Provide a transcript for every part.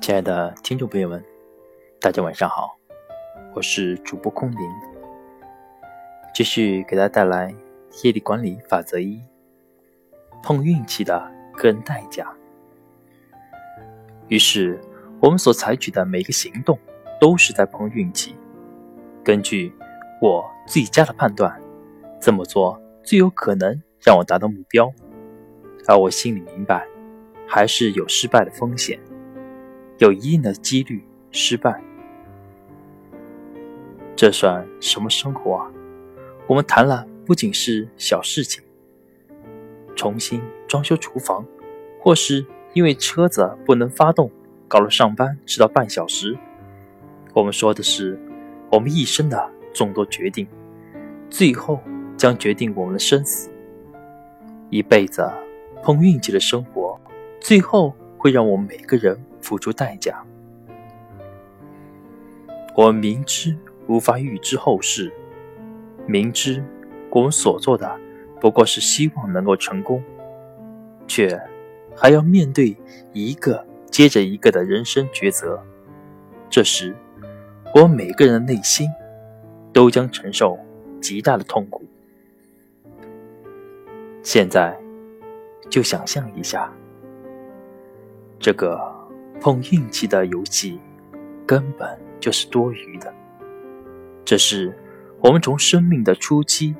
亲爱的听众朋友们，大家晚上好，我是主播空灵，继续给大家带来业力管理法则一：碰运气的个人代价。于是，我们所采取的每一个行动都是在碰运气。根据我最佳的判断，这么做最有可能让我达到目标，而我心里明白，还是有失败的风险。有一定的几率失败，这算什么生活啊？我们谈了不仅是小事情，重新装修厨房，或是因为车子不能发动，搞了上班迟到半小时。我们说的是我们一生的众多决定，最后将决定我们的生死。一辈子碰运气的生活，最后会让我们每个人。付出代价，我们明知无法预知后事，明知我们所做的不过是希望能够成功，却还要面对一个接着一个的人生抉择。这时，我们每个人的内心都将承受极大的痛苦。现在，就想象一下这个。碰运气的游戏根本就是多余的，这是我们从生命的初期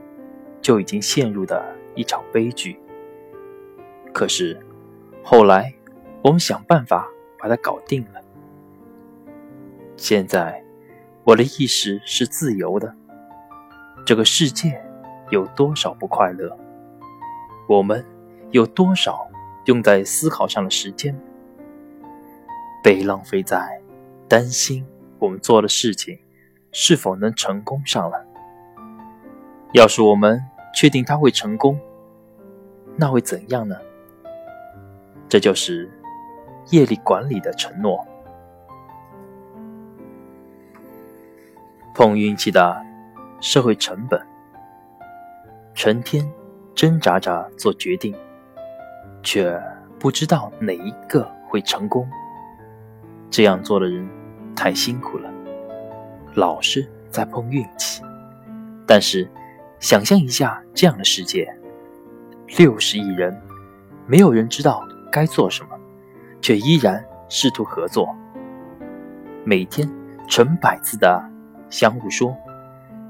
就已经陷入的一场悲剧。可是后来我们想办法把它搞定了。现在我的意识是自由的，这个世界有多少不快乐？我们有多少用在思考上的时间？被浪费在担心我们做的事情是否能成功上了。要是我们确定它会成功，那会怎样呢？这就是业力管理的承诺。碰运气的社会成本，成天挣扎着做决定，却不知道哪一个会成功。这样做的人太辛苦了，老是在碰运气。但是，想象一下这样的世界：六十亿人，没有人知道该做什么，却依然试图合作。每天成百次的相互说：“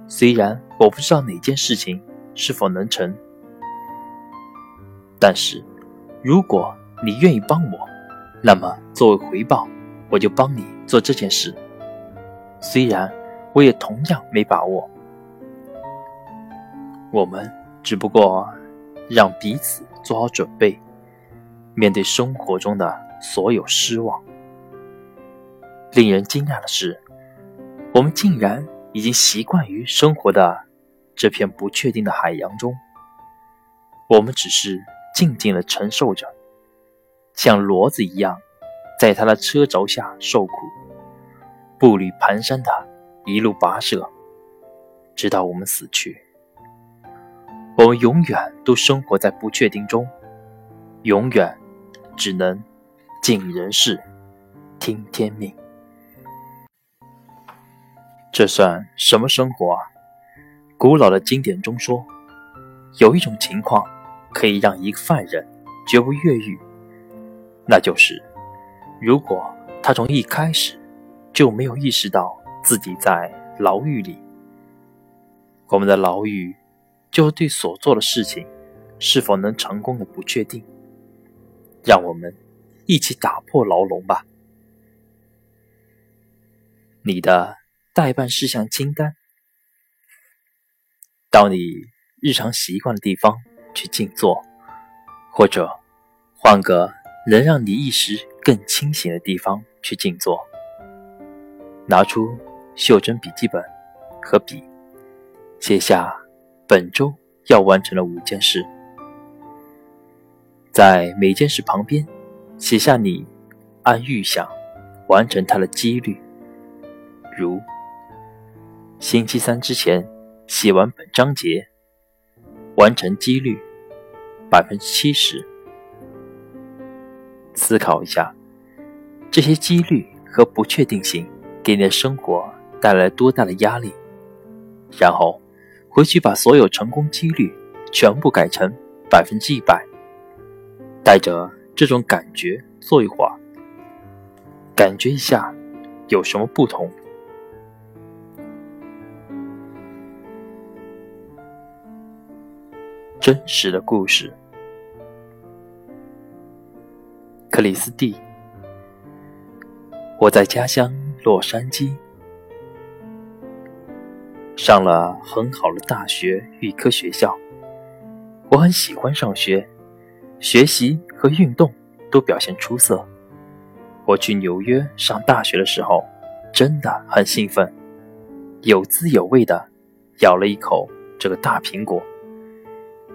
虽然我不知道哪件事情是否能成，但是如果你愿意帮我，那么作为回报。”我就帮你做这件事，虽然我也同样没把握。我们只不过让彼此做好准备，面对生活中的所有失望。令人惊讶的是，我们竟然已经习惯于生活的这片不确定的海洋中。我们只是静静的承受着，像骡子一样。在他的车轴下受苦，步履蹒跚的一路跋涉，直到我们死去。我们永远都生活在不确定中，永远只能尽人事，听天命。这算什么生活啊？古老的经典中说，有一种情况可以让一个犯人绝不越狱，那就是。如果他从一开始就没有意识到自己在牢狱里，我们的牢狱就对所做的事情是否能成功的不确定。让我们一起打破牢笼吧！你的代办事项清单，到你日常习惯的地方去静坐，或者换个能让你意识。更清醒的地方去静坐，拿出袖珍笔记本和笔，写下本周要完成的五件事，在每件事旁边写下你按预想完成它的几率，如星期三之前写完本章节，完成几率百分之七十。思考一下。这些几率和不确定性给你的生活带来多大的压力，然后回去把所有成功几率全部改成百分之一百，带着这种感觉做一会儿，感觉一下有什么不同。真实的故事，克里斯蒂。我在家乡洛杉矶上了很好的大学预科学校，我很喜欢上学，学习和运动都表现出色。我去纽约上大学的时候，真的很兴奋，有滋有味的咬了一口这个大苹果，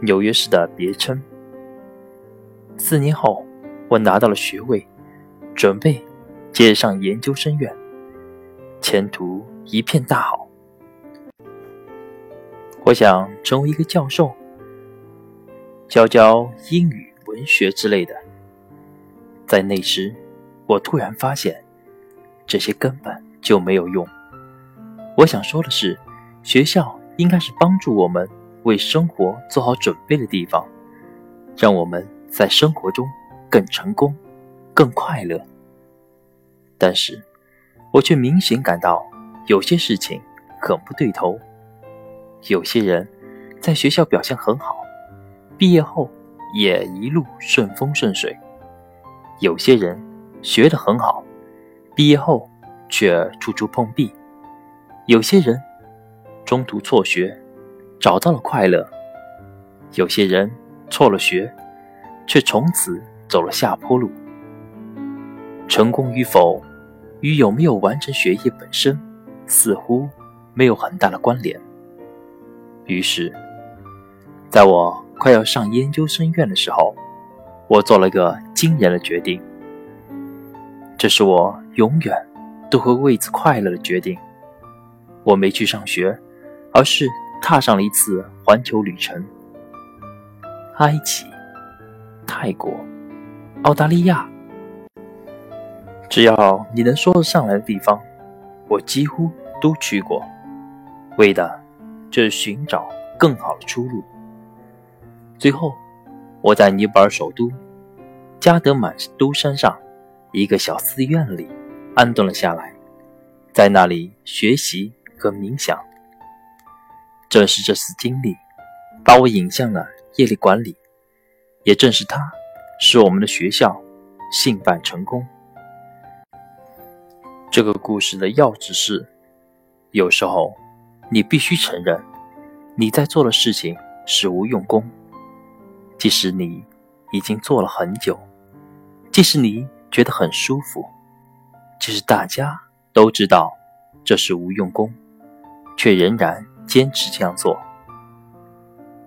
纽约市的别称。四年后，我拿到了学位，准备。接上研究生院，前途一片大好。我想成为一个教授，教教英语、文学之类的。在那时，我突然发现，这些根本就没有用。我想说的是，学校应该是帮助我们为生活做好准备的地方，让我们在生活中更成功、更快乐。但是，我却明显感到有些事情很不对头。有些人在学校表现很好，毕业后也一路顺风顺水；有些人学得很好，毕业后却处处碰壁；有些人中途辍学，找到了快乐；有些人辍了学，却从此走了下坡路。成功与否？与有没有完成学业本身似乎没有很大的关联。于是，在我快要上研究生院的时候，我做了个惊人的决定。这是我永远都会为此快乐的决定。我没去上学，而是踏上了一次环球旅程。埃及、泰国、澳大利亚。只要你能说得上来的地方，我几乎都去过，为的就是寻找更好的出路。最后，我在尼泊尔首都加德满都山上一个小寺院里安顿了下来，在那里学习和冥想。正是这次经历，把我引向了业力管理，也正是它，使我们的学校兴办成功。这个故事的要旨是：有时候，你必须承认你在做的事情是无用功，即使你已经做了很久，即使你觉得很舒服，即使大家都知道这是无用功，却仍然坚持这样做。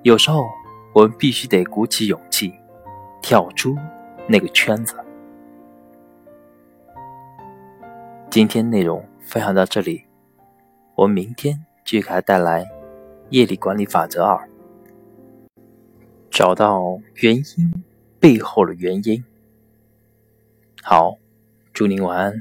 有时候，我们必须得鼓起勇气，跳出那个圈子。今天内容分享到这里，我们明天继续给大家带来夜里管理法则二，找到原因背后的原因。好，祝您晚安。